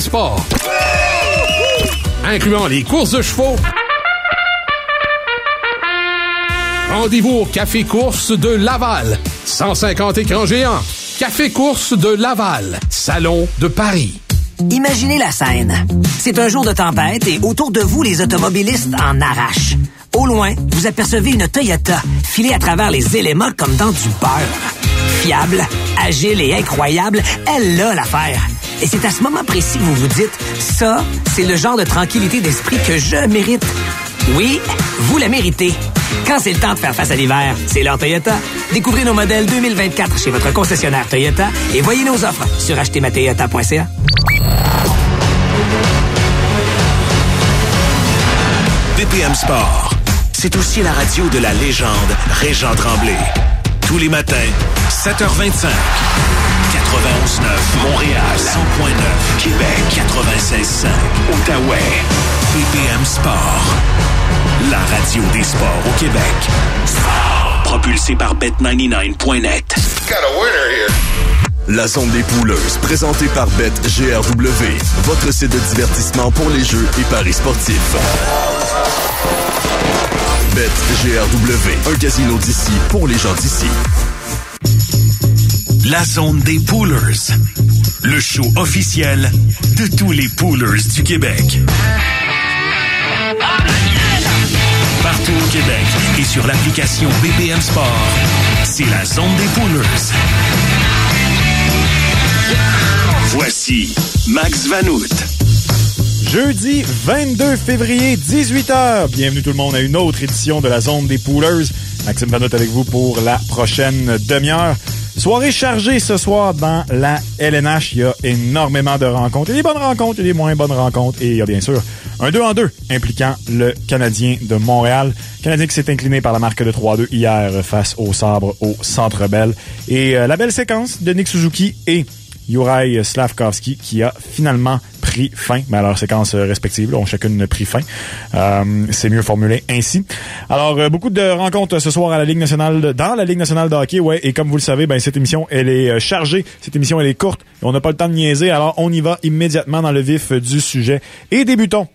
sports. Incluant les courses de chevaux. Rendez-vous au Café Course de Laval. 150 écrans géants. Café Course de Laval. Salon de Paris. Imaginez la scène. C'est un jour de tempête et autour de vous, les automobilistes en arrachent. Au loin, vous apercevez une Toyota filée à travers les éléments comme dans du beurre. Fiable, agile et incroyable, elle a l'affaire. Et c'est à ce moment précis que vous vous dites, ça, c'est le genre de tranquillité d'esprit que je mérite. Oui, vous la méritez. Quand c'est le temps de faire face à l'hiver, c'est l'heure Toyota. Découvrez nos modèles 2024 chez votre concessionnaire Toyota et voyez nos offres sur achetermatoyota.ca. BPM Sport, c'est aussi la radio de la légende Régent Tremblay. Tous les matins, 7h25. 91.9 Montréal, 100.9 Québec, 96.5 Outaouais. BPM Sport, la radio des sports au Québec. Sport, propulsé par Bet99.net. Got a winner here. La zone des pouleuses, présentée par BetGRW, votre site de divertissement pour les jeux et paris sportifs. BetGRW, un casino d'ici pour les gens d'ici. La zone des poolers. Le show officiel de tous les poolers du Québec. Partout au Québec et sur l'application BPM Sport, c'est la zone des poolers. Voici Max Vanout. Jeudi 22 février, 18h. Bienvenue tout le monde à une autre édition de la Zone des Poolers. Maxime Vanout avec vous pour la prochaine demi-heure. Soirée chargée ce soir dans la LNH. Il y a énormément de rencontres. Il y a des bonnes rencontres, il y a des moins bonnes rencontres. Et il y a bien sûr un 2 en 2 impliquant le Canadien de Montréal. Canadien qui s'est incliné par la marque de 3-2 hier face au sabre au Centre Bell. Et euh, la belle séquence de Nick Suzuki et Juraj Slavkovski qui a finalement pris fin, mais à leur séquence respective, là, ont chacune pris fin. Euh, c'est mieux formulé ainsi. Alors, euh, beaucoup de rencontres ce soir à la Ligue nationale, dans la Ligue nationale de ouais, et comme vous le savez, ben, cette émission, elle est euh, chargée, cette émission, elle est courte, on n'a pas le temps de niaiser, alors on y va immédiatement dans le vif du sujet. Et débutons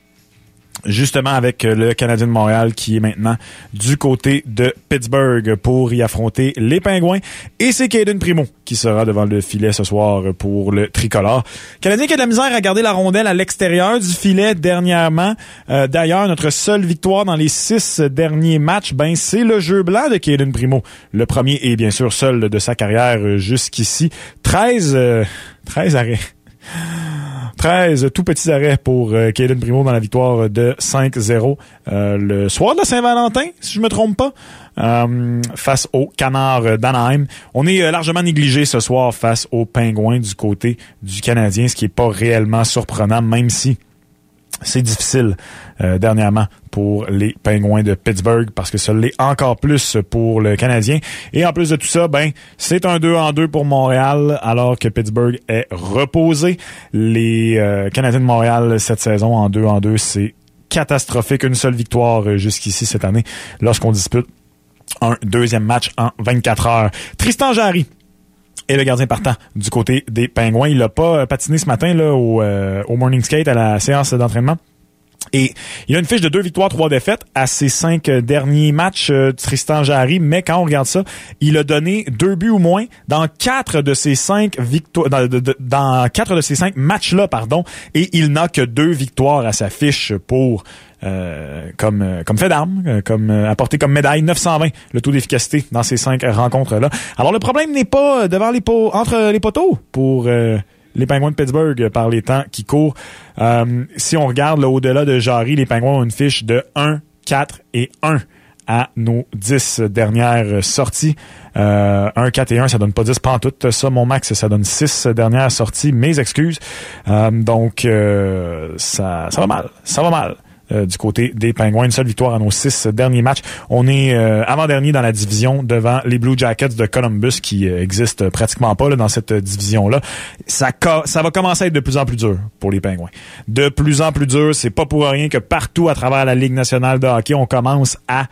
justement avec euh, le Canadien de Montréal qui est maintenant du côté de Pittsburgh pour y affronter les Pingouins. Et c'est Caden Primo qui sera devant le filet ce soir pour le tricolore. Canadien qui a de la misère à garder la rondelle à l'extérieur du filet dernièrement. Euh, D'ailleurs, notre seule victoire dans les six derniers matchs, ben c'est le jeu blanc de Caden Primo. Le premier et bien sûr seul de sa carrière jusqu'ici. 13, euh, 13 arrêts. 13 tout petits arrêts pour euh, Caden Primo dans la victoire de 5-0 euh, le soir de Saint-Valentin, si je me trompe pas, euh, face au Canard d'Anaheim. On est euh, largement négligé ce soir face aux Pingouins du côté du Canadien, ce qui est pas réellement surprenant, même si c'est difficile euh, dernièrement pour les Pingouins de Pittsburgh parce que ça l'est encore plus pour le Canadien. Et en plus de tout ça, ben c'est un 2 en 2 pour Montréal alors que Pittsburgh est reposé. Les euh, Canadiens de Montréal cette saison en 2 en 2, c'est catastrophique. Une seule victoire euh, jusqu'ici cette année lorsqu'on dispute un deuxième match en 24 heures. Tristan Jarry et le gardien partant du côté des Pingouins. Il a pas euh, patiné ce matin là, au, euh, au morning skate à la séance d'entraînement. Et il a une fiche de deux victoires, trois défaites à ses cinq euh, derniers matchs, euh, Tristan Jarry. Mais quand on regarde ça, il a donné deux buts ou moins dans quatre de ses cinq victoires, dans, quatre de ces cinq matchs-là, pardon. Et il n'a que deux victoires à sa fiche pour euh, comme euh, comme fait d'armes, euh, comme apporté comme médaille 920 le taux d'efficacité dans ces cinq rencontres-là. Alors le problème n'est pas devant les pots, entre les poteaux pour euh, les Pingouins de Pittsburgh par les temps qui courent. Euh, si on regarde là, au-delà de Jarry, les Pingouins ont une fiche de 1, 4 et 1 à nos 10 dernières sorties. Euh, 1, 4 et 1, ça donne pas 10 pantoute. Ça, mon max, ça donne 6 dernières sorties. Mes excuses. Euh, donc, euh, ça, ça va mal. Ça va mal. Euh, du côté des Penguins. Une seule victoire à nos six derniers matchs. On est euh, avant-dernier dans la division devant les Blue Jackets de Columbus qui euh, existent pratiquement pas là, dans cette division-là. Ça, va commencer à être de plus en plus dur pour les Penguins. De plus en plus dur. C'est pas pour rien que partout à travers la Ligue nationale de hockey, on commence à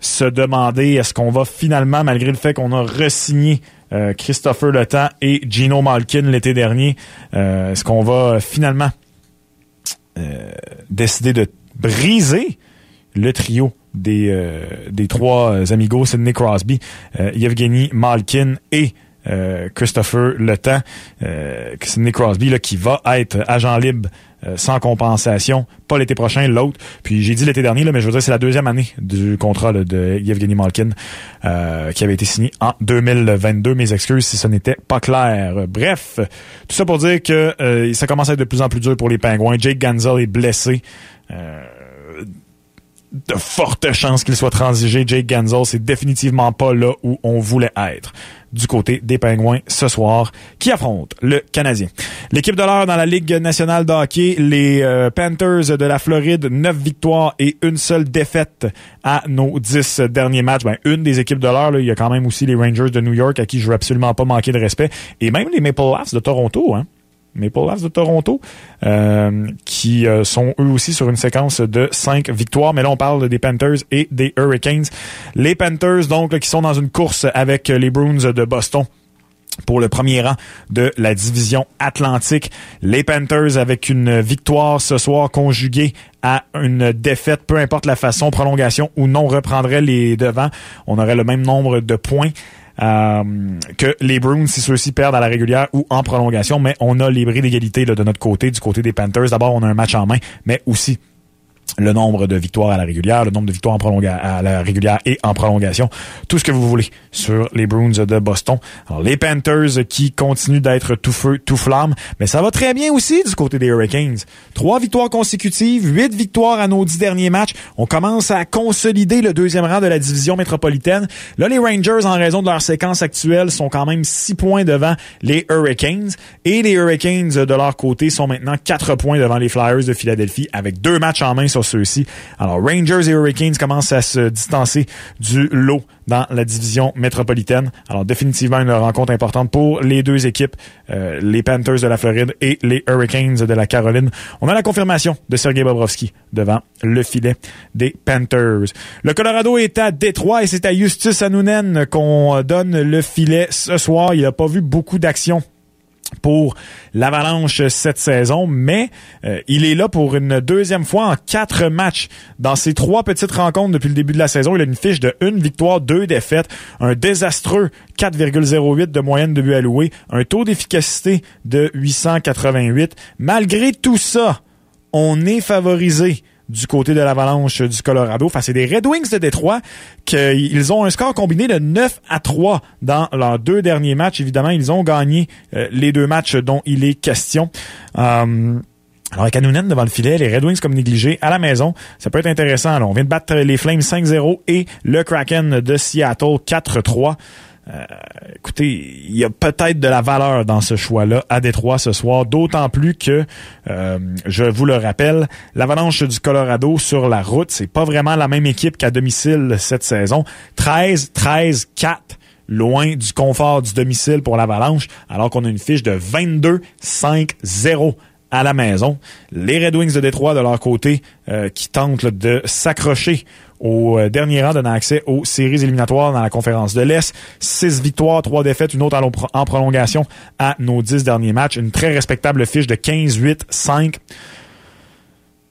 se demander est-ce qu'on va finalement, malgré le fait qu'on a resigné euh, Christopher Le Temps et Gino Malkin l'été dernier, euh, est-ce qu'on va finalement décidé de briser le trio des, des trois amigos, Sidney Crosby, Yevgeny Malkin et Christopher Le Temps, Sidney Crosby là, qui va être agent libre euh, sans compensation, pas l'été prochain, l'autre. Puis j'ai dit l'été dernier, là, mais je veux dire, c'est la deuxième année du contrat de Yevgeny Malkin euh, qui avait été signé en 2022. Mes excuses si ce n'était pas clair. Bref, tout ça pour dire que euh, ça commence à être de plus en plus dur pour les Pingouins. Jake Ganzel est blessé. De fortes chances qu'il soit transigé. Jake Ganzel, c'est définitivement pas là où on voulait être du côté des Pingouins ce soir qui affrontent le Canadien. L'équipe de l'heure dans la Ligue nationale de hockey, les euh, Panthers de la Floride, 9 victoires et une seule défaite à nos 10 derniers matchs. Ben, une des équipes de l'heure, il y a quand même aussi les Rangers de New York à qui je veux absolument pas manquer de respect et même les Maple Leafs de Toronto. Hein. Maple Leafs de Toronto, euh, qui euh, sont eux aussi sur une séquence de cinq victoires. Mais là, on parle des Panthers et des Hurricanes. Les Panthers, donc, qui sont dans une course avec les Bruins de Boston pour le premier rang de la division Atlantique. Les Panthers avec une victoire ce soir conjuguée à une défaite, peu importe la façon, prolongation ou non, reprendrait les devants. On aurait le même nombre de points. Euh, que les Bruins, si ceux-ci perdent à la régulière ou en prolongation, mais on a les bris d'égalité de notre côté, du côté des Panthers. D'abord, on a un match en main, mais aussi le nombre de victoires à la régulière, le nombre de victoires en prolongation à la régulière et en prolongation, tout ce que vous voulez sur les Bruins de Boston. Les Panthers qui continuent d'être tout feu, tout flamme, mais ça va très bien aussi du côté des Hurricanes. Trois victoires consécutives, huit victoires à nos dix derniers matchs. On commence à consolider le deuxième rang de la division métropolitaine. Là, les Rangers, en raison de leur séquence actuelle, sont quand même six points devant les Hurricanes. Et les Hurricanes, de leur côté, sont maintenant quatre points devant les Flyers de Philadelphie avec deux matchs en main sur ceux-ci. Alors, Rangers et Hurricanes commencent à se distancer du lot dans la division métropolitaine. Alors, définitivement, une rencontre importante pour les deux équipes, euh, les Panthers de la Floride et les Hurricanes de la Caroline. On a la confirmation de Sergei Bobrovski devant le filet des Panthers. Le Colorado est à Détroit et c'est à Justus Anunen qu'on donne le filet ce soir. Il n'a pas vu beaucoup d'action pour l'Avalanche cette saison, mais euh, il est là pour une deuxième fois en quatre matchs. Dans ses trois petites rencontres depuis le début de la saison, il a une fiche de une victoire, deux défaites, un désastreux 4,08 de moyenne de but alloué, un taux d'efficacité de 888. Malgré tout ça, on est favorisé du côté de l'Avalanche du Colorado face à des Red Wings de Détroit qu'ils ont un score combiné de 9 à 3 dans leurs deux derniers matchs. Évidemment, ils ont gagné euh, les deux matchs dont il est question. Euh, alors, avec Anounen devant le filet, les Red Wings comme négligés à la maison, ça peut être intéressant. on vient de battre les Flames 5-0 et le Kraken de Seattle 4-3. Euh, écoutez, il y a peut-être de la valeur dans ce choix-là à Détroit ce soir, d'autant plus que, euh, je vous le rappelle, l'Avalanche du Colorado sur la route, c'est pas vraiment la même équipe qu'à domicile cette saison. 13, 13, 4 loin du confort du domicile pour l'Avalanche, alors qu'on a une fiche de 22, 5, 0 à la maison. Les Red Wings de Détroit, de leur côté, euh, qui tentent de s'accrocher au euh, dernier rang, donnant accès aux séries éliminatoires dans la conférence de l'Est. Six victoires, trois défaites, une autre en prolongation à nos dix derniers matchs. Une très respectable fiche de 15,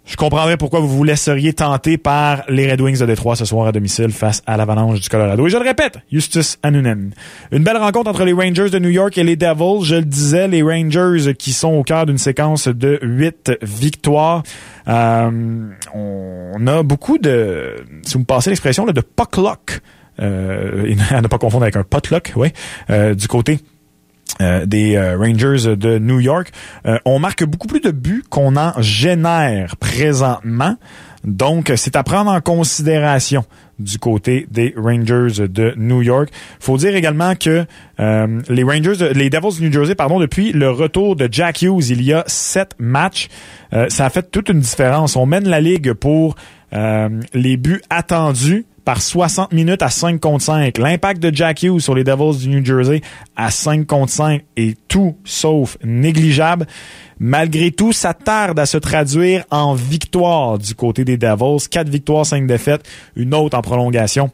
8, 5 je comprendrais pourquoi vous vous laisseriez tenter par les Red Wings de Détroit ce soir à domicile face à l'Avalanche du Colorado. Et je le répète, Justus Anunen. Une belle rencontre entre les Rangers de New York et les Devils. Je le disais, les Rangers qui sont au cœur d'une séquence de huit victoires. Euh, on a beaucoup de, si vous me passez l'expression, de puck luck. Euh, à ne pas confondre avec un potluck, oui, euh, du côté euh, des euh, Rangers de New York. Euh, on marque beaucoup plus de buts qu'on en génère présentement. Donc, c'est à prendre en considération du côté des Rangers de New York. Faut dire également que les Rangers, les Devils de New Jersey, pardon, depuis le retour de Jack Hughes, il y a sept matchs, ça a fait toute une différence. On mène la ligue pour les buts attendus par 60 minutes à 5 contre 5. L'impact de Jack Hughes sur les Devils du New Jersey à 5 contre 5 est tout sauf négligeable. Malgré tout, ça tarde à se traduire en victoire du côté des Devils. 4 victoires, 5 défaites, une autre en prolongation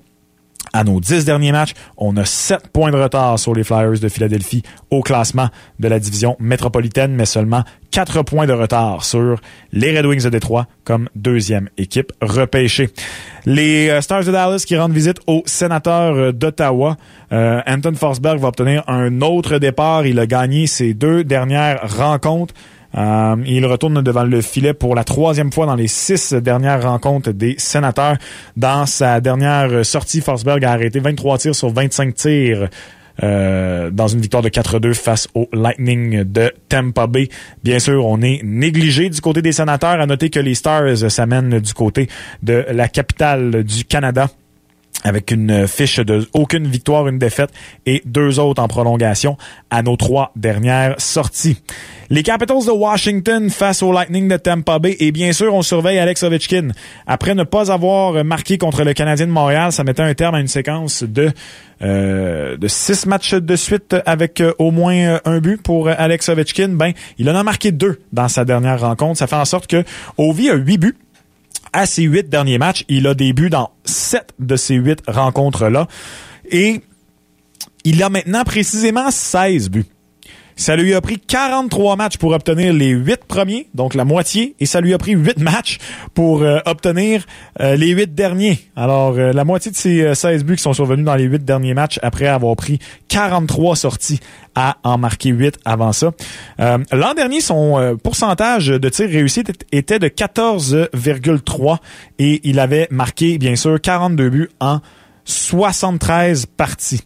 à nos dix derniers matchs. On a sept points de retard sur les Flyers de Philadelphie au classement de la division métropolitaine, mais seulement quatre points de retard sur les Red Wings de Détroit comme deuxième équipe repêchée. Les euh, Stars de Dallas qui rendent visite aux sénateurs euh, d'Ottawa. Euh, Anton Forsberg va obtenir un autre départ. Il a gagné ses deux dernières rencontres. Euh, il retourne devant le filet pour la troisième fois dans les six dernières rencontres des sénateurs. Dans sa dernière sortie, Forsberg a arrêté 23 tirs sur 25 tirs. Euh, dans une victoire de 4-2 face au Lightning de Tampa Bay. Bien sûr, on est négligé du côté des sénateurs. À noter que les Stars s'amènent du côté de la capitale du Canada avec une fiche de aucune victoire, une défaite et deux autres en prolongation à nos trois dernières sorties. Les Capitals de Washington face au Lightning de Tampa Bay et bien sûr on surveille Alex Ovechkin. Après ne pas avoir marqué contre le Canadien de Montréal, ça mettait un terme à une séquence de euh, six matchs de suite avec euh, au moins euh, un but pour Alex Ovechkin. Ben il en a marqué deux dans sa dernière rencontre. Ça fait en sorte que Ovi a huit buts à ses huit derniers matchs. Il a des buts dans sept de ces huit rencontres-là. Et il a maintenant précisément 16 buts. Ça lui a pris 43 matchs pour obtenir les 8 premiers, donc la moitié, et ça lui a pris 8 matchs pour euh, obtenir euh, les 8 derniers. Alors, euh, la moitié de ces 16 buts qui sont survenus dans les 8 derniers matchs après avoir pris 43 sorties à en marquer 8 avant ça. L'an dernier, son pourcentage de tirs réussis était de 14,3 et il avait marqué, bien sûr, 42 buts en 73 parties.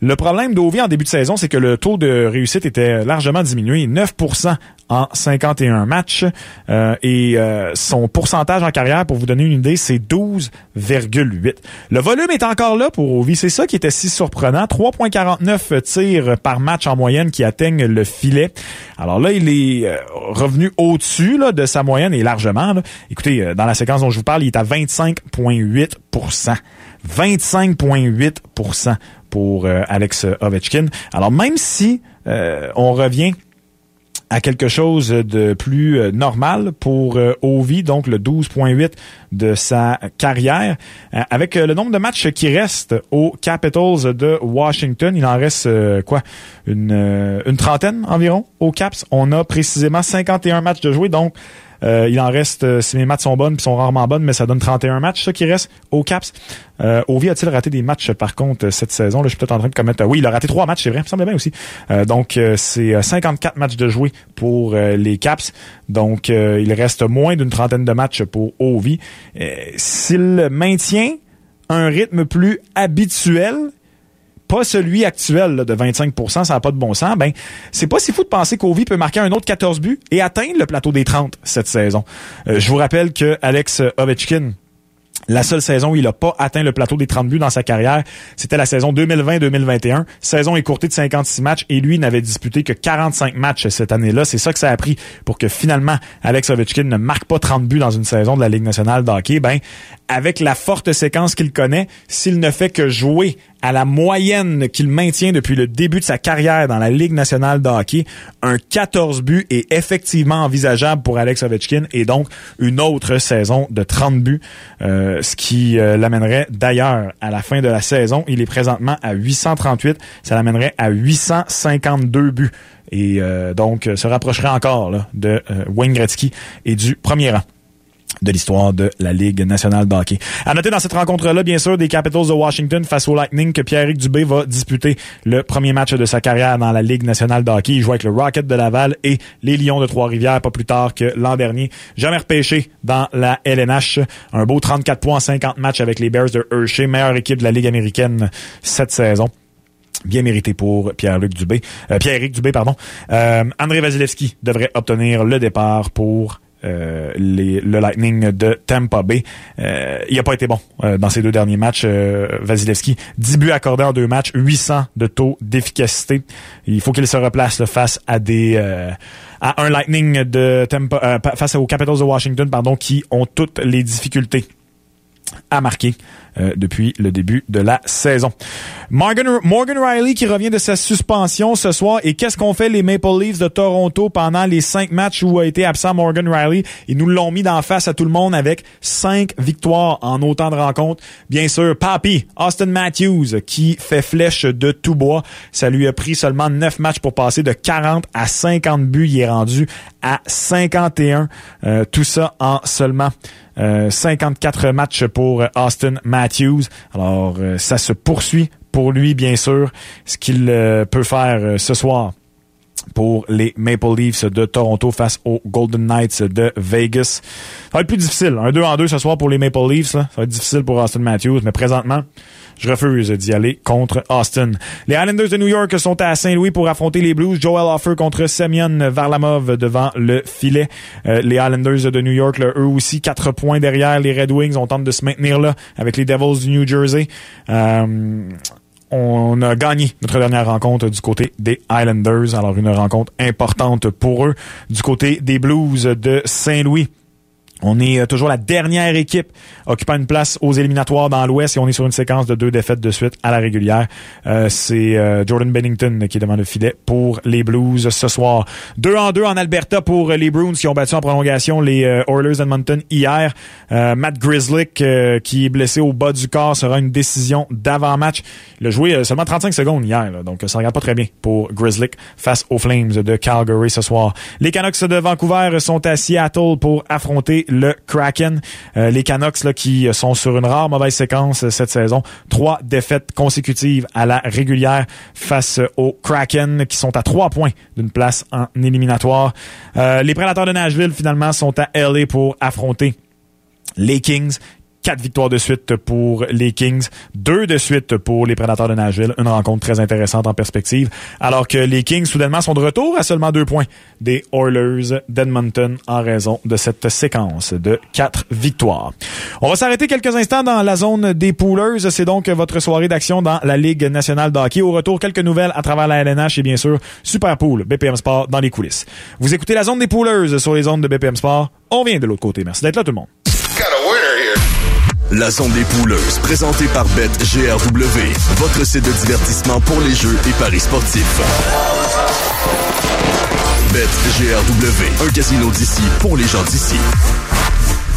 Le problème d'Ovi en début de saison, c'est que le taux de réussite était largement diminué, 9% en 51 matchs. Euh, et euh, son pourcentage en carrière, pour vous donner une idée, c'est 12,8. Le volume est encore là pour Ovi. C'est ça qui était si surprenant. 3,49 tirs par match en moyenne qui atteignent le filet. Alors là, il est euh, revenu au-dessus de sa moyenne et largement. Écoutez, dans la séquence dont je vous parle, il est à 25,8% 25,8 pour euh, Alex Ovechkin. Alors même si euh, on revient à quelque chose de plus euh, normal pour Ovi, donc le 12.8 de sa carrière. avec le nombre de matchs qui restent aux Capitals de Washington, il en reste quoi? Une, une trentaine environ aux Caps. On a précisément 51 matchs de jouer, donc euh, il en reste, euh, si mes maths sont bonnes, puis sont rarement bonnes, mais ça donne 31 matchs, ça qui reste au Caps. Euh, Ovi a-t-il raté des matchs, par contre, cette saison? Là, je suis peut-être en train de commettre... oui, il a raté trois matchs, c'est vrai, il me semble bien aussi. donc, c'est 54 matchs de jouer pour les Caps. Donc, il reste moins d'une trentaine de matchs pour Ovi. S'il maintient un rythme plus habituel, pas celui actuel de 25% ça n'a pas de bon sens, ben c'est pas si fou de penser qu'Ovi peut marquer un autre 14 buts et atteindre le plateau des 30 cette saison. Euh, je vous rappelle que Alex Ovechkin la seule saison où il n'a pas atteint le plateau des 30 buts dans sa carrière, c'était la saison 2020-2021. Saison écourtée de 56 matchs et lui n'avait disputé que 45 matchs cette année-là. C'est ça que ça a pris pour que finalement Alex Ovechkin ne marque pas 30 buts dans une saison de la Ligue nationale de hockey. Ben, avec la forte séquence qu'il connaît, s'il ne fait que jouer à la moyenne qu'il maintient depuis le début de sa carrière dans la Ligue nationale de hockey, un 14 buts est effectivement envisageable pour Alex Ovechkin et donc une autre saison de 30 buts, euh, ce qui euh, l'amènerait d'ailleurs à la fin de la saison. Il est présentement à 838, ça l'amènerait à 852 buts et euh, donc se rapprocherait encore de Wayne Gretzky et du premier rang de l'histoire de la Ligue nationale de hockey. À noter dans cette rencontre-là, bien sûr, des Capitals de Washington face au Lightning que Pierre-Éric Dubé va disputer le premier match de sa carrière dans la Ligue nationale de hockey. Il joue avec le Rocket de Laval et les Lions de Trois-Rivières pas plus tard que l'an dernier. Jamais repêché dans la LNH. Un beau 34 points en 50 matchs avec les Bears de Hershey, meilleure équipe de la Ligue américaine cette saison bien mérité pour Pierre-Luc Dubé, euh, Pierre-Éric Dubé, pardon. Euh, André Vasilevski devrait obtenir le départ pour euh, le Lightning de Tampa Bay. Euh, il n'a pas été bon euh, dans ces deux derniers matchs. Vasilevski, 10 buts accordés en deux matchs, 800 de taux d'efficacité. Il faut qu'il se replace face à des un Lightning de Tampa, face aux Capitals de Washington, pardon, qui ont toutes les difficultés à marquer. Depuis le début de la saison. Morgan, Morgan Riley qui revient de sa suspension ce soir. Et qu'est-ce qu'on fait les Maple Leafs de Toronto pendant les cinq matchs où a été absent Morgan Riley? Ils nous l'ont mis d'en face à tout le monde avec cinq victoires en autant de rencontres. Bien sûr, Papi, Austin Matthews, qui fait flèche de tout bois. Ça lui a pris seulement neuf matchs pour passer de 40 à 50 buts. Il est rendu à 51. Euh, tout ça en seulement 54 euh, matchs pour Austin Matthews. Alors, euh, ça se poursuit pour lui, bien sûr, ce qu'il peut faire ce soir pour les Maple Leafs de Toronto face aux Golden Knights de Vegas. Ça va être plus difficile. Un 2 en 2 ce soir pour les Maple Leafs. Ça va être difficile pour Austin Matthews, mais présentement, je refuse d'y aller contre Austin. Les Islanders de New York sont à Saint-Louis pour affronter les Blues. Joel Offer contre Semyon Varlamov devant le filet. Euh, les Islanders de New York, eux aussi, quatre points derrière les Red Wings. On tente de se maintenir là avec les Devils du New Jersey. Euh, on a gagné notre dernière rencontre du côté des Islanders. Alors, une rencontre importante pour eux. Du côté des Blues de Saint-Louis. On est euh, toujours la dernière équipe occupant une place aux éliminatoires dans l'Ouest et on est sur une séquence de deux défaites de suite à la régulière. Euh, c'est euh, Jordan Bennington qui est devant le filet pour les Blues ce soir. Deux en deux en Alberta pour les Bruins qui ont battu en prolongation les Oilers Edmonton hier. Matt Grizzlick qui est blessé au bas du corps sera une décision d'avant-match. Il a joué seulement 35 secondes hier, donc ça regarde pas très bien pour Grizzlick face aux Flames de Calgary ce soir. Les Canucks de Vancouver sont à Seattle pour affronter le Kraken. Euh, les Canucks là, qui sont sur une rare mauvaise séquence euh, cette saison. Trois défaites consécutives à la régulière face au Kraken qui sont à trois points d'une place en éliminatoire. Euh, les Prédateurs de Nashville finalement sont à LA pour affronter les Kings quatre victoires de suite pour les Kings, deux de suite pour les Prédateurs de Nashville. Une rencontre très intéressante en perspective. Alors que les Kings, soudainement, sont de retour à seulement deux points des Oilers d'Edmonton en raison de cette séquence de quatre victoires. On va s'arrêter quelques instants dans la zone des poolers. C'est donc votre soirée d'action dans la Ligue nationale de hockey. Au retour, quelques nouvelles à travers la LNH et bien sûr, Super Pool, BPM Sport dans les coulisses. Vous écoutez la zone des poolers sur les zones de BPM Sport. On vient de l'autre côté. Merci d'être là tout le monde. La zone des pouleuses, présentée par BetGRW, votre site de divertissement pour les jeux et paris sportifs. BetGRW, un casino d'ici pour les gens d'ici.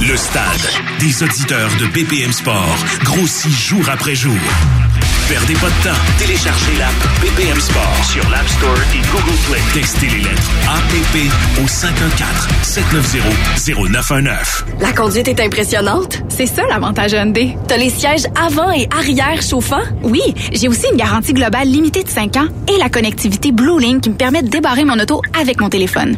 Le stade des auditeurs de BPM Sport grossit jour après jour. Perdez pas de temps. Téléchargez l'app BPM Sport sur l'App Store et Google Play. Textez les lettres APP au 514-790-0919. La conduite est impressionnante. C'est ça l'avantage Hyundai. T'as les sièges avant et arrière chauffants? Oui, j'ai aussi une garantie globale limitée de 5 ans et la connectivité Blue Link qui me permet de débarrer mon auto avec mon téléphone.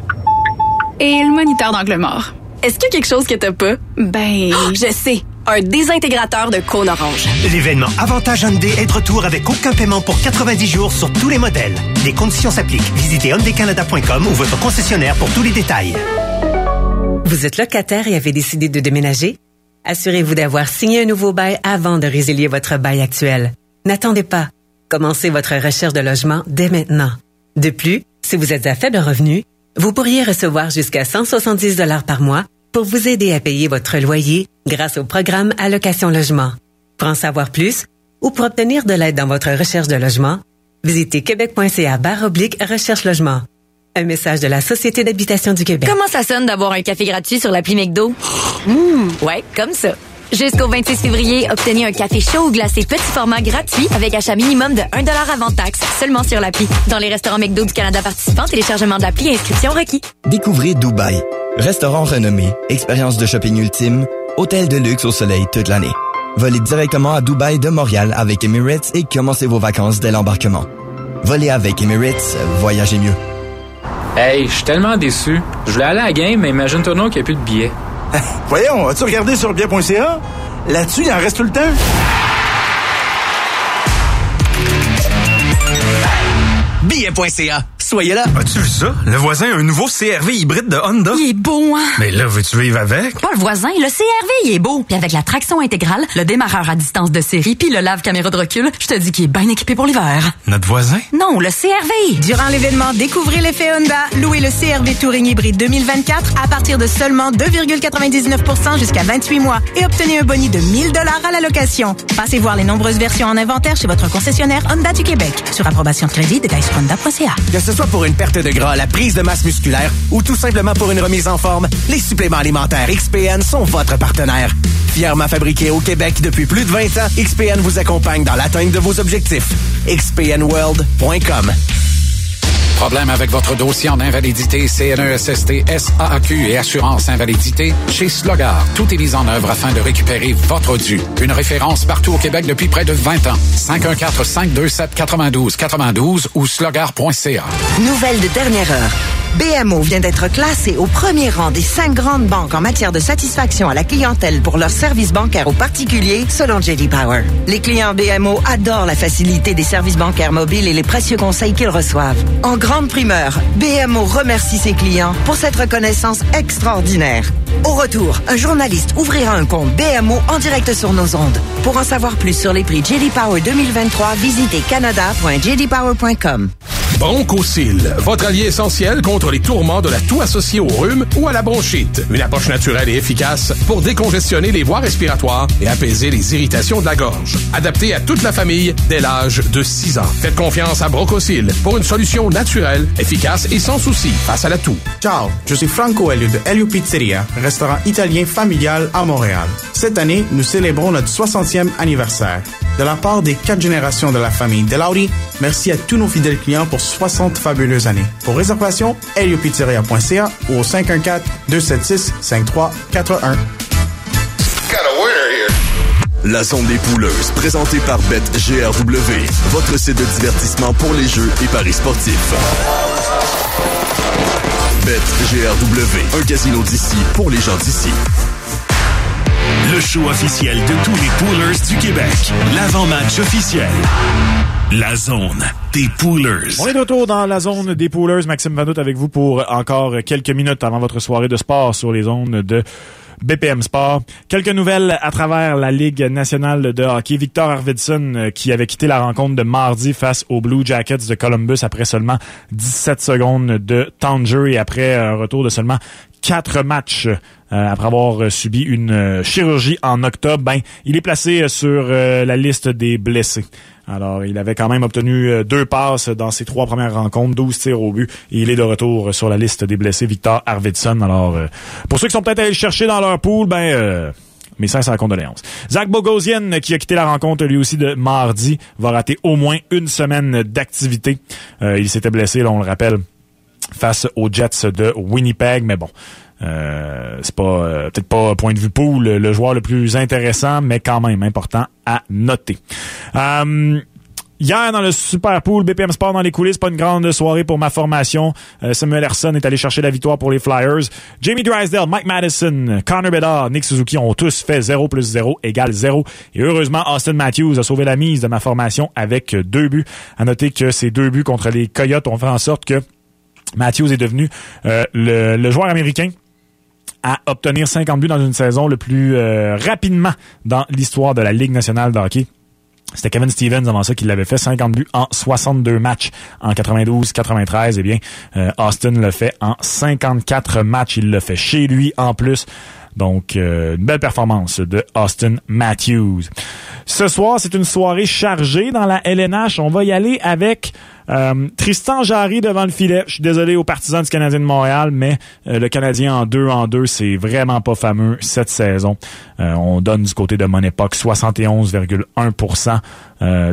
Et le moniteur d'angle mort. Est-ce qu'il y a quelque chose que t'as pas? Ben... Oh, je sais un désintégrateur de cône orange. L'événement Avantage Hyundai est de retour avec aucun paiement pour 90 jours sur tous les modèles. Les conditions s'appliquent. Visitez hyundaicanada.com ou votre concessionnaire pour tous les détails. Vous êtes locataire et avez décidé de déménager? Assurez-vous d'avoir signé un nouveau bail avant de résilier votre bail actuel. N'attendez pas. Commencez votre recherche de logement dès maintenant. De plus, si vous êtes à faible revenu, vous pourriez recevoir jusqu'à 170 dollars par mois pour vous aider à payer votre loyer grâce au programme Allocation Logement. Pour en savoir plus ou pour obtenir de l'aide dans votre recherche de logement, visitez québec.ca barre oblique recherche logement. Un message de la Société d'habitation du Québec. Comment ça sonne d'avoir un café gratuit sur l'appli McDo? Mmh, ouais, comme ça. Jusqu'au 26 février, obtenez un café chaud ou glacé petit format gratuit avec achat minimum de 1$ avant taxe seulement sur l'appli. Dans les restaurants McDo du Canada participants, téléchargement de l'appli et inscription requis. Découvrez Dubaï. Restaurant renommé, expérience de shopping ultime, hôtel de luxe au soleil toute l'année. Volez directement à Dubaï de Montréal avec Emirates et commencez vos vacances dès l'embarquement. Volez avec Emirates, voyagez mieux. Hey, je suis tellement déçu. Je voulais aller à la game, mais imagine-toi non qu'il n'y a plus de billets. Voyons, as-tu regardé sur bien.ca? Là-dessus, il en reste tout le temps? Billet.ca soyez là. As-tu vu ça? Le voisin a un nouveau CRV hybride de Honda. Il est beau, hein? Mais là, veux-tu vivre avec? Pas le voisin, le CRV, il est beau. Puis avec la traction intégrale, le démarreur à distance de série, puis le lave-caméra de recul, je te dis qu'il est bien équipé pour l'hiver. Notre voisin? Non, le CRV. Durant l'événement Découvrez l'effet Honda, louez le CRV Touring hybride 2024 à partir de seulement 2,99% jusqu'à 28 mois et obtenez un boni de 1000 dollars à la location. Passez voir les nombreuses versions en inventaire chez votre concessionnaire Honda du Québec. Sur approbation de crédit, détails sur honda.ca. Ce soit pour une perte de gras, la prise de masse musculaire ou tout simplement pour une remise en forme, les suppléments alimentaires XPN sont votre partenaire. Fièrement fabriqués au Québec depuis plus de 20 ans, XPN vous accompagne dans l'atteinte de vos objectifs. XPNWorld.com Problème avec votre dossier en invalidité, CNESST, SAAQ et assurance invalidité? Chez Slogar, tout est mis en œuvre afin de récupérer votre dû. Une référence partout au Québec depuis près de 20 ans. 514-527-92-92 ou slogar.ca. Nouvelle de dernière heure. BMO vient d'être classé au premier rang des cinq grandes banques en matière de satisfaction à la clientèle pour leurs services bancaires aux particuliers, selon JD Power. Les clients BMO adorent la facilité des services bancaires mobiles et les précieux conseils qu'ils reçoivent. En grande primeur, BMO remercie ses clients pour cette reconnaissance extraordinaire. Au retour, un journaliste ouvrira un compte BMO en direct sur nos ondes. Pour en savoir plus sur les prix JD Power 2023, visitez canada.jdpower.com. Bronchocil, votre allié essentiel contre les tourments de la toux associée au rhume ou à la bronchite. Une approche naturelle et efficace pour décongestionner les voies respiratoires et apaiser les irritations de la gorge. Adapté à toute la famille dès l'âge de 6 ans. Faites confiance à Bronchocil pour une solution naturelle, efficace et sans souci face à la toux. Ciao, je suis Franco Elio de Elio Pizzeria, restaurant italien familial à Montréal. Cette année, nous célébrons notre 60e anniversaire. De la part des quatre générations de la famille Delauri, merci à tous nos fidèles clients pour 60 fabuleuses années. Pour réservation, heliopizzeria.ca ou au 514-276-5341. La zone des pouleuses, présentée par BetGRW, votre site de divertissement pour les jeux et paris sportifs. BetGRW, un casino d'ici pour les gens d'ici. Le show officiel de tous les poolers du Québec. L'avant-match officiel. La zone des poolers. On est de retour dans la zone des poolers. Maxime Vanout avec vous pour encore quelques minutes avant votre soirée de sport sur les zones de BPM Sport. Quelques nouvelles à travers la Ligue nationale de hockey. Victor Arvidsson, euh, qui avait quitté la rencontre de mardi face aux Blue Jackets de Columbus après seulement 17 secondes de temps et après un retour de seulement quatre matchs euh, après avoir subi une chirurgie en octobre, ben, il est placé sur euh, la liste des blessés. Alors, il avait quand même obtenu euh, deux passes dans ses trois premières rencontres, 12 tirs au but, et il est de retour sur la liste des blessés, Victor Arvidsson. Alors, pour ceux qui sont peut-être allés chercher dans leur pool, ben... Euh, mes sincères condoléances. Zach Bogosian, qui a quitté la rencontre lui aussi de mardi, va rater au moins une semaine d'activité. il s'était blessé, là, on le rappelle, face aux Jets de Winnipeg, mais bon. Euh, c'est pas euh, peut-être pas point de vue pool le, le, joueur le plus intéressant, mais quand même important à noter. Euh, Hier, dans le Super Pool, BPM Sport dans les coulisses, pas une grande soirée pour ma formation. Euh, Samuel Herson est allé chercher la victoire pour les Flyers. Jamie Drysdale, Mike Madison, Connor Bedard, Nick Suzuki ont tous fait 0 plus 0 égale 0. Et heureusement, Austin Matthews a sauvé la mise de ma formation avec deux buts. À noter que ces deux buts contre les Coyotes ont fait en sorte que Matthews est devenu euh, le, le joueur américain à obtenir 50 buts dans une saison le plus euh, rapidement dans l'histoire de la Ligue nationale de hockey. C'était Kevin Stevens avant ça qui l'avait fait 50 buts en 62 matchs en 92-93. Eh bien, euh, Austin le fait en 54 matchs. Il le fait chez lui en plus. Donc, euh, une belle performance de Austin Matthews. Ce soir, c'est une soirée chargée dans la LNH. On va y aller avec euh, Tristan Jarry devant le filet. Je suis désolé aux partisans du Canadien de Montréal, mais euh, le Canadien en 2 en 2, c'est vraiment pas fameux cette saison. On donne du côté de mon époque 71,1%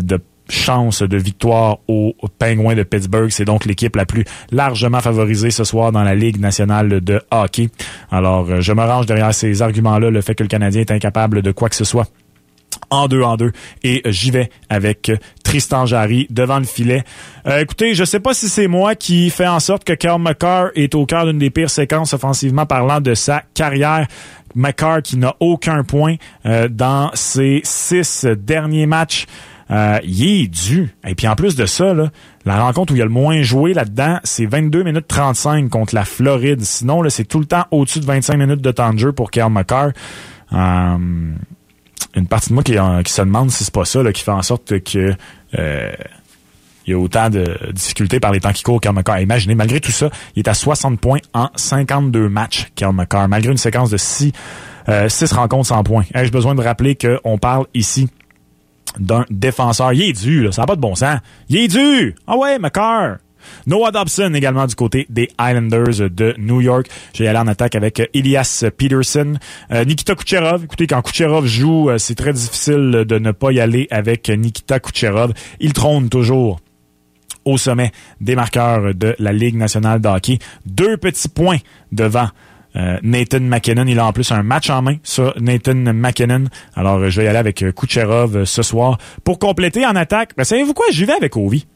de chance de victoire aux Penguins de Pittsburgh. C'est donc l'équipe la plus largement favorisée ce soir dans la Ligue nationale de hockey. Alors, je me range derrière ces arguments-là, le fait que le Canadien est incapable de quoi que ce soit en deux en deux et j'y vais avec Tristan Jarry devant le filet. Euh, écoutez, je sais pas si c'est moi qui fait en sorte que Carl McCarr est au cœur d'une des pires séquences offensivement parlant de sa carrière. McCarr qui n'a aucun point euh, dans ses six derniers matchs. Euh, il est dû. Et puis en plus de ça, là, la rencontre où il y a le moins joué là-dedans, c'est 22 minutes 35 contre la Floride. Sinon, là, c'est tout le temps au-dessus de 25 minutes de temps de jeu pour Kyle McCarr. Euh, une partie de moi qui, qui se demande si c'est pas ça là, qui fait en sorte que euh, il y a autant de difficultés par les temps qui courent Kel McCarr. Imaginez, malgré tout ça, il est à 60 points en 52 matchs, Kel McCarr, malgré une séquence de 6 euh, rencontres sans points. Ai-je besoin de rappeler qu'on parle ici d'un défenseur. Il est dû, là, ça n'a pas de bon sens. Il! Ah ouais, McCarr! Noah Dobson également du côté des Islanders de New York. J'ai allé en attaque avec Elias Peterson. Euh, Nikita Kucherov. Écoutez, quand Kucherov joue, euh, c'est très difficile de ne pas y aller avec Nikita Kucherov. Il trône toujours au sommet des marqueurs de la Ligue nationale de hockey. Deux petits points devant euh, Nathan McKinnon, il a en plus un match en main sur Nathan McKinnon. Alors, je vais y aller avec Kucherov ce soir. Pour compléter en attaque, ben, savez-vous quoi? J'y vais avec Ovi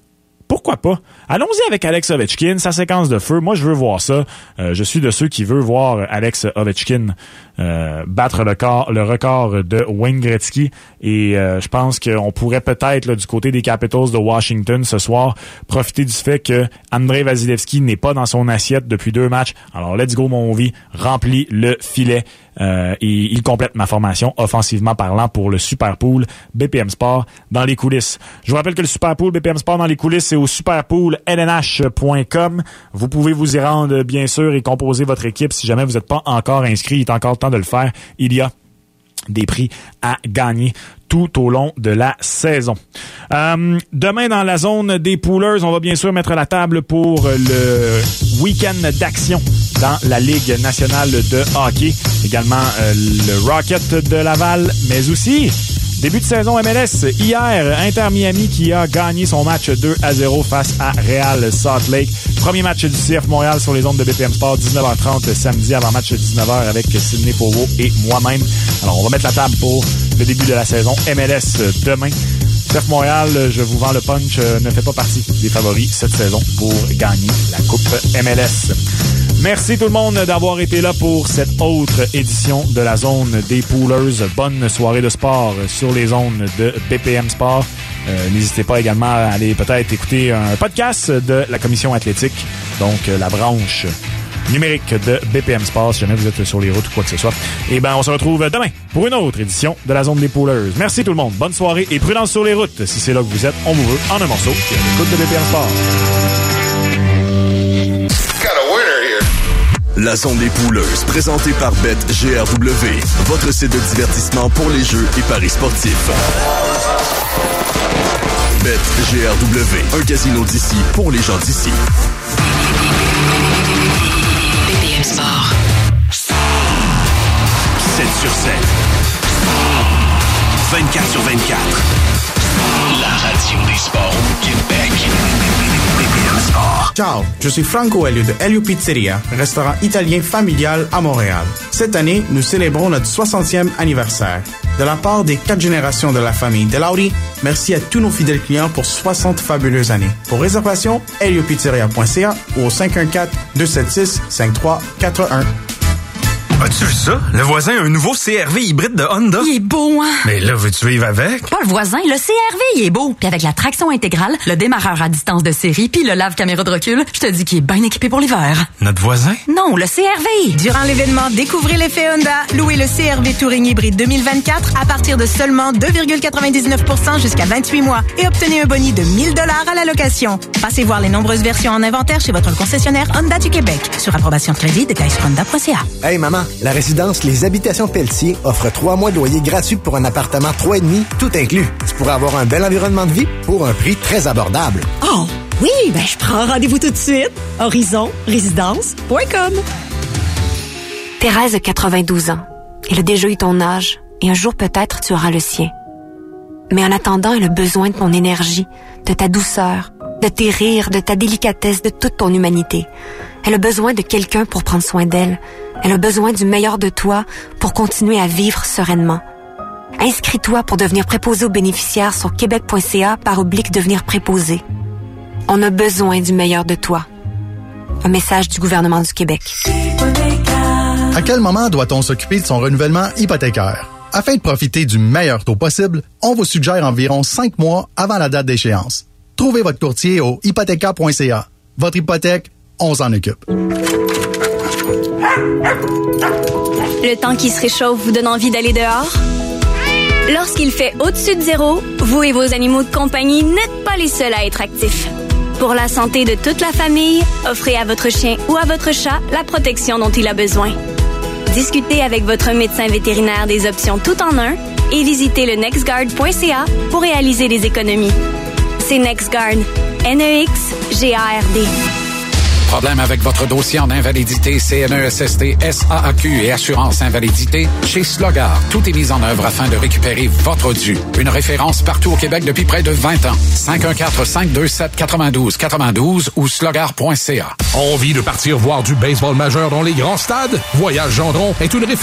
pourquoi pas? Allons-y avec Alex Ovechkin, sa séquence de feu. Moi, je veux voir ça. Euh, je suis de ceux qui veulent voir Alex Ovechkin euh, battre le, record de Wayne Gretzky. Et euh, je pense qu'on pourrait peut-être, du côté des Capitals de Washington ce soir, profiter du fait que Andrei Vasilevski n'est pas dans son assiette depuis deux matchs. Alors, let's go, mon vie. Remplis le filet. Euh, et il complète ma formation offensivement parlant pour le Super Pool BPM Sport dans les coulisses. Je vous rappelle que le Super Pool BPM Sport dans les coulisses, c'est au superpoollnh.com. Vous pouvez vous y rendre, bien sûr, et composer votre équipe si jamais vous n'êtes pas encore inscrit. Il est encore temps de le faire. Il y a des prix à gagner tout au long de la saison. Euh, demain, dans la zone des poolers, on va bien sûr mettre la table pour le week-end d'action dans la Ligue nationale de hockey. Également euh, le Rocket de Laval, mais aussi Début de saison MLS, hier, Inter Miami qui a gagné son match 2 à 0 face à Real Salt Lake. Premier match du CF Montréal sur les ondes de BPM Sport, 19h30 samedi avant match 19h avec Sidney Povo et moi-même. Alors, on va mettre la table pour le début de la saison MLS demain. CF Montréal, je vous vends le punch, ne fait pas partie des favoris cette saison pour gagner la Coupe MLS. Merci tout le monde d'avoir été là pour cette autre édition de la zone des poolers. Bonne soirée de sport sur les zones de BPM Sport. Euh, N'hésitez pas également à aller peut-être écouter un podcast de la commission athlétique, donc euh, la branche numérique de BPM Sport, si jamais vous êtes sur les routes ou quoi que ce soit. Et ben, on se retrouve demain pour une autre édition de la zone des poolers. Merci tout le monde. Bonne soirée et prudence sur les routes. Si c'est là que vous êtes, on vous veut en un morceau. Écoute de BPM Sport. La zone des pouleuses, présentée par BetGRW, votre site de divertissement pour les jeux et paris sportifs. BetGRW, un casino d'ici pour les gens d'ici. BPM Sport. 7 sur 7. 24 sur 24. La radio des sports au Québec. Ciao, je suis Franco Elio de Elio Pizzeria, restaurant italien familial à Montréal. Cette année, nous célébrons notre 60e anniversaire. De la part des quatre générations de la famille Delauri, merci à tous nos fidèles clients pour 60 fabuleuses années. Pour réservation, heliopizzeria.ca ou au 514-276-5341. As-tu vu ça? Le voisin a un nouveau CRV hybride de Honda. Il est beau, hein? Mais là, veux-tu vivre avec? Pas le voisin, le CRV, il est beau. Puis avec la traction intégrale, le démarreur à distance de série, puis le lave-caméra de recul, je te dis qu'il est bien équipé pour l'hiver. Notre voisin? Non, le CRV. Durant l'événement Découvrez l'effet Honda, louez le CRV Touring hybride 2024 à partir de seulement 2,99% jusqu'à 28 mois et obtenez un boni de 1000 dollars à la location. Passez voir les nombreuses versions en inventaire chez votre concessionnaire Honda du Québec. Sur approbation de crédit de Honda.ca. Hey maman, la résidence Les Habitations Pelletier offre trois mois de loyer gratuit pour un appartement 3,5, tout inclus. Tu pourras avoir un bel environnement de vie pour un prix très abordable. Oh, oui, ben je prends rendez-vous tout de suite. Horizonrésidence.com Thérèse a 92 ans. Elle a déjà eu ton âge et un jour peut-être tu auras le sien. Mais en attendant, elle a besoin de ton énergie, de ta douceur, de tes rires, de ta délicatesse, de toute ton humanité. Elle a besoin de quelqu'un pour prendre soin d'elle. Elle a besoin du meilleur de toi pour continuer à vivre sereinement. Inscris-toi pour devenir préposé aux bénéficiaires sur québec.ca par oblique devenir préposé. On a besoin du meilleur de toi. Un message du gouvernement du Québec. À quel moment doit-on s'occuper de son renouvellement hypothécaire? Afin de profiter du meilleur taux possible, on vous suggère environ 5 mois avant la date d'échéance. Trouvez votre courtier au hypothéca.ca. Votre hypothèque, on s'en occupe. Le temps qui se réchauffe vous donne envie d'aller dehors? Lorsqu'il fait au-dessus de zéro, vous et vos animaux de compagnie n'êtes pas les seuls à être actifs. Pour la santé de toute la famille, offrez à votre chien ou à votre chat la protection dont il a besoin. Discutez avec votre médecin vétérinaire des options tout en un et visitez le nextguard.ca pour réaliser des économies. C'est NextGuard. N-E-X-G-A-R-D. Problème avec votre dossier en invalidité, CNESST, SAAQ et assurance invalidité? Chez Slogar, tout est mis en œuvre afin de récupérer votre dû. Une référence partout au Québec depuis près de 20 ans. 514-527-92-92 92 ou slogar.ca. Envie de partir voir du baseball majeur dans les grands stades? Voyage Gendron est une référence